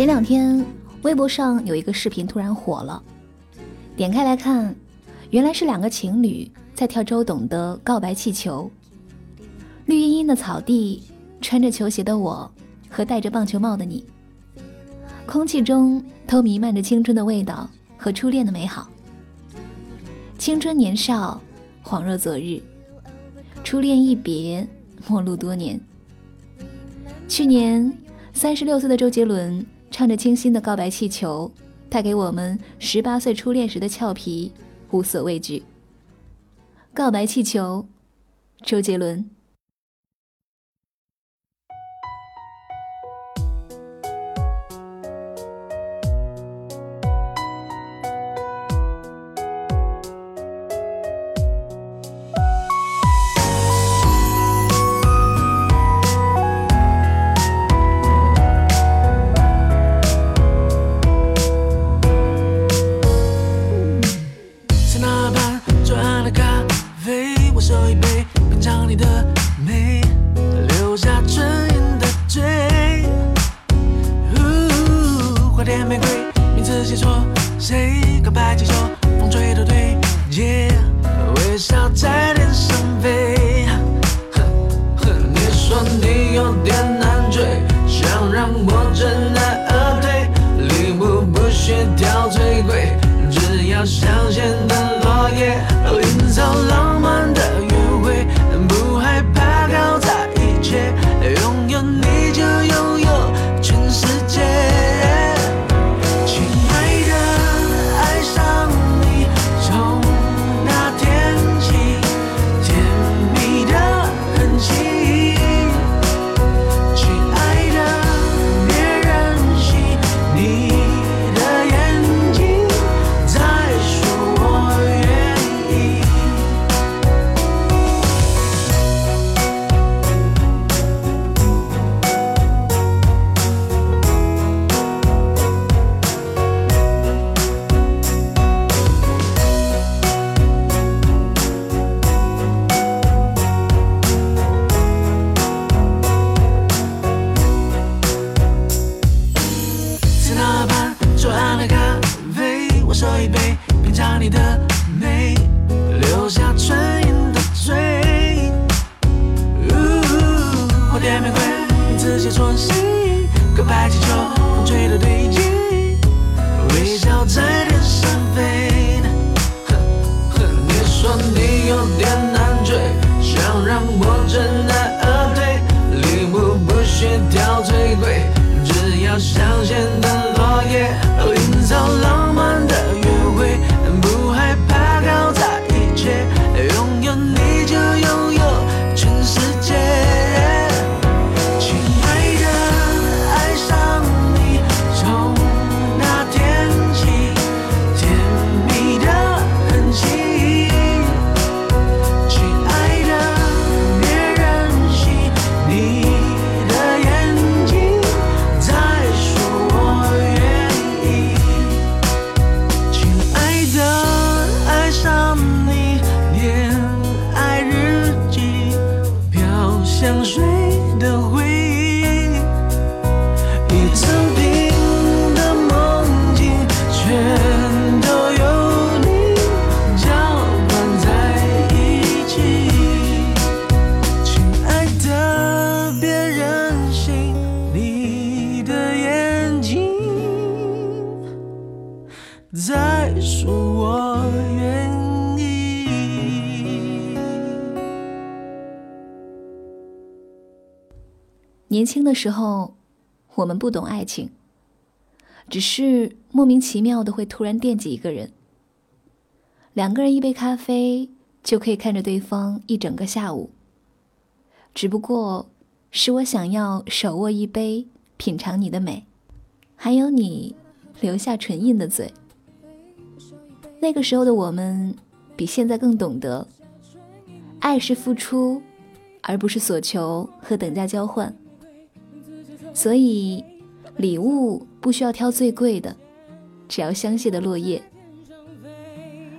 前两天，微博上有一个视频突然火了，点开来看，原来是两个情侣在跳周董的《告白气球》。绿茵茵的草地，穿着球鞋的我，和戴着棒球帽的你，空气中都弥漫着青春的味道和初恋的美好。青春年少，恍若昨日，初恋一别，陌路多年。去年，三十六岁的周杰伦。唱着清新的《告白气球》，带给我们十八岁初恋时的俏皮、无所畏惧。《告白气球》，周杰伦。谁的对？年轻的时候，我们不懂爱情，只是莫名其妙的会突然惦记一个人。两个人一杯咖啡就可以看着对方一整个下午。只不过是我想要手握一杯，品尝你的美，还有你留下唇印的嘴。那个时候的我们比现在更懂得，爱是付出，而不是索求和等价交换。所以，礼物不需要挑最贵的，只要香榭的落叶。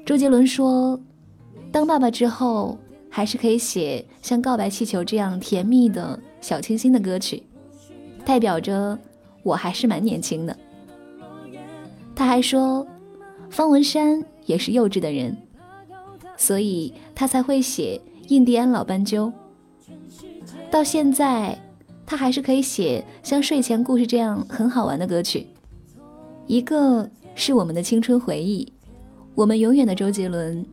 周杰伦说，当爸爸之后，还是可以写像《告白气球》这样甜蜜的小清新的歌曲，代表着我还是蛮年轻的。他还说，方文山也是幼稚的人，所以他才会写《印第安老斑鸠》。到现在。他还是可以写像睡前故事这样很好玩的歌曲，一个是我们的青春回忆，我们永远的周杰伦，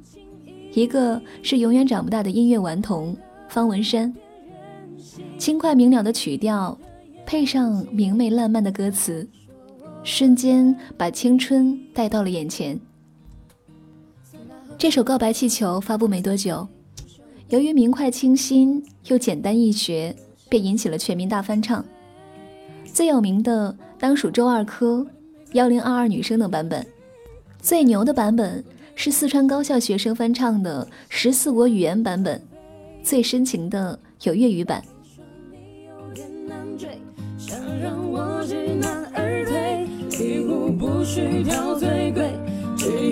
一个是永远长不大的音乐顽童方文山。轻快明了的曲调配上明媚烂漫的歌词，瞬间把青春带到了眼前。这首告白气球发布没多久，由于明快清新又简单易学。便引起了全民大翻唱，最有名的当属周二珂、幺零二二女生等版本，最牛的版本是四川高校学生翻唱的十四国语言版本，最深情的有粤语版。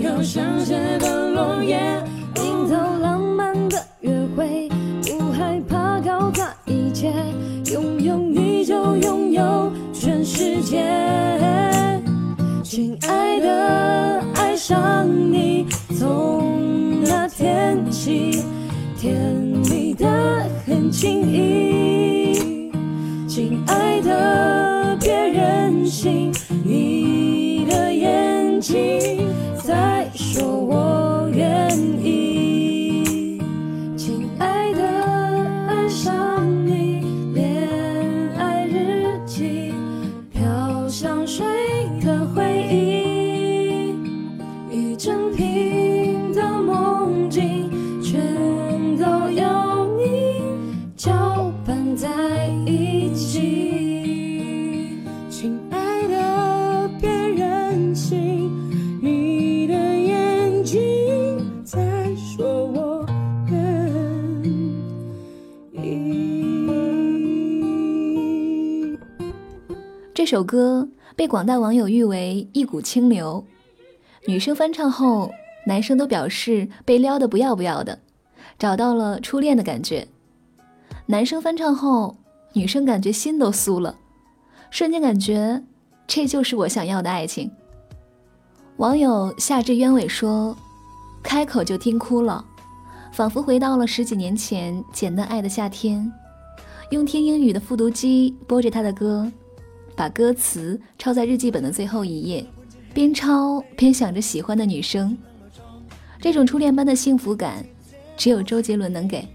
的的落叶，浪漫拥有你就拥有全世界，亲爱的，爱上你从那天起，甜蜜的很轻易。亲爱的，别任性。整瓶的梦境，全都有你搅拌在一起。亲爱的，别任性，你的眼睛在说我愿意。这首歌被广大网友誉为一股清流。女生翻唱后，男生都表示被撩得不要不要的，找到了初恋的感觉。男生翻唱后，女生感觉心都酥了，瞬间感觉这就是我想要的爱情。网友夏至鸢尾说：“开口就听哭了，仿佛回到了十几年前简单爱的夏天，用听英语的复读机播着他的歌，把歌词抄在日记本的最后一页。”边抄边想着喜欢的女生，这种初恋般的幸福感，只有周杰伦能给。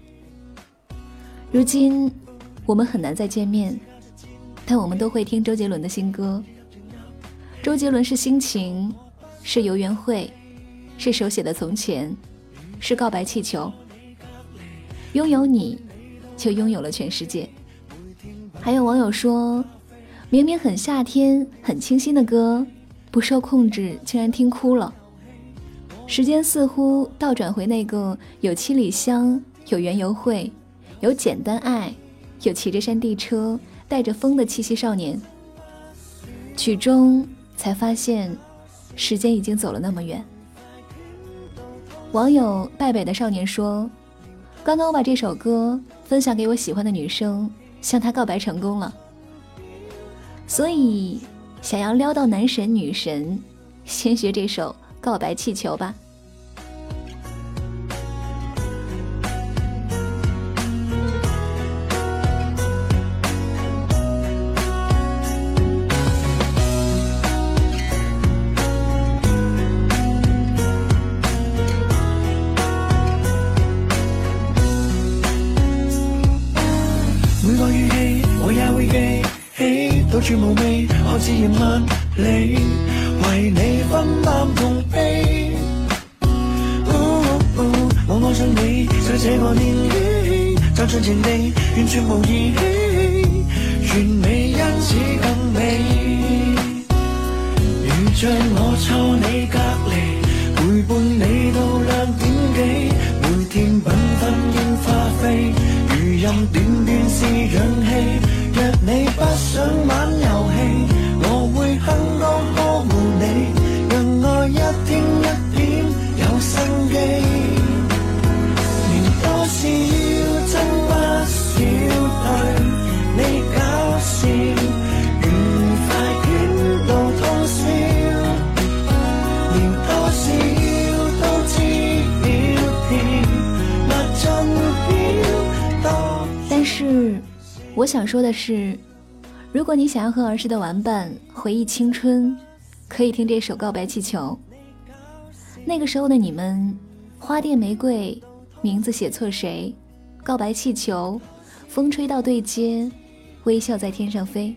如今我们很难再见面，但我们都会听周杰伦的新歌。周杰伦是心情，是游园会，是手写的从前，是告白气球。拥有你，就拥有了全世界。还有网友说，明明很夏天、很清新的歌。不受控制，竟然听哭了。时间似乎倒转回那个有七里香、有缘游会、有简单爱、有骑着山地车带着风的气息少年。曲终才发现，时间已经走了那么远。网友败北的少年说：“刚刚我把这首歌分享给我喜欢的女生，向她告白成功了。”所以。想要撩到男神女神，先学这首《告白气球》吧。住无味，看似遥吻你，为你分担痛悲。我爱上你，在这个年纪，就像情敌，完全无意义气，完美因此更美。如像我错你隔离，陪伴你到两点几，每天缤纷烟花飞，如任短短是氧气。你不想挽留。我想说的是，如果你想要和儿时的玩伴回忆青春，可以听这首《告白气球》。那个时候的你们，花店玫瑰名字写错谁？告白气球，风吹到对街，微笑在天上飞，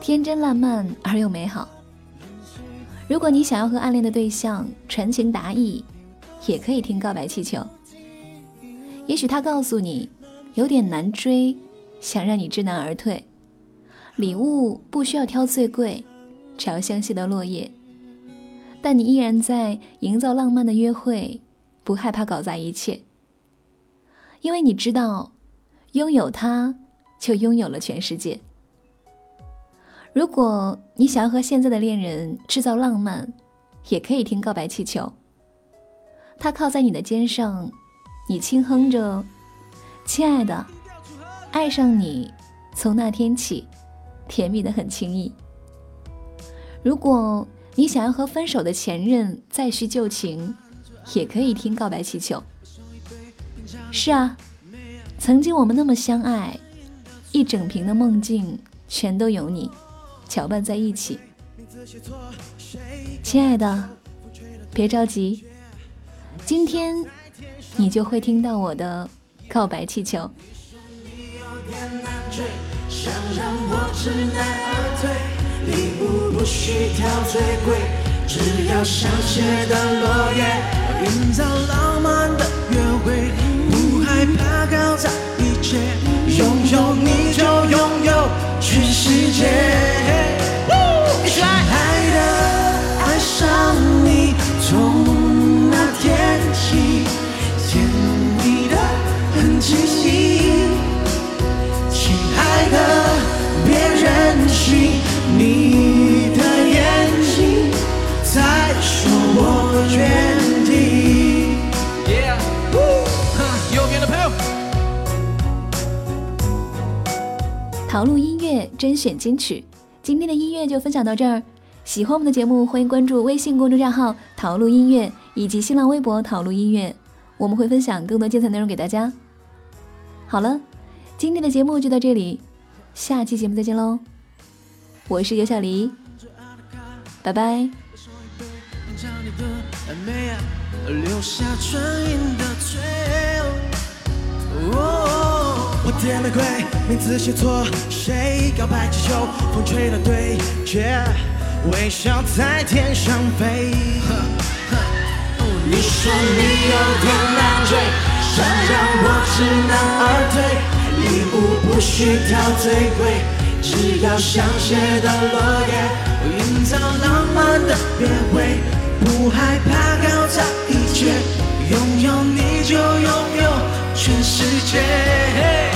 天真烂漫而又美好。如果你想要和暗恋的对象传情达意，也可以听《告白气球》。也许他告诉你，有点难追。想让你知难而退，礼物不需要挑最贵，只要香榭的落叶。但你依然在营造浪漫的约会，不害怕搞砸一切，因为你知道，拥有它，就拥有了全世界。如果你想要和现在的恋人制造浪漫，也可以听告白气球。他靠在你的肩上，你轻哼着：“亲爱的。”爱上你，从那天起，甜蜜的很轻易。如果你想要和分手的前任再续旧情，也可以听告白气球。是啊，曾经我们那么相爱，一整瓶的梦境全都有你，搅拌在一起。亲爱的，别着急，今天你就会听到我的告白气球。天难追，想让我知难而退。礼物不需挑最贵，只要香榭的落叶，营造浪漫的约会。不害怕搞砸一切，拥有你就拥有全世界。桃露音乐甄选金曲，今天的音乐就分享到这儿。喜欢我们的节目，欢迎关注微信公众账号“桃露音乐”以及新浪微博“桃露音乐”，我们会分享更多精彩内容给大家。好了，今天的节目就到这里，下期节目再见喽！我是尤小黎，拜拜。我点玫瑰名字写错，谁告白气球，风吹到对街，微笑在天上飞。你说你有点难追，想让我知难而退，礼物不需要最贵，只要香榭的落叶，营造浪漫的约会，不害怕搞砸一切，拥有你就拥有全世界。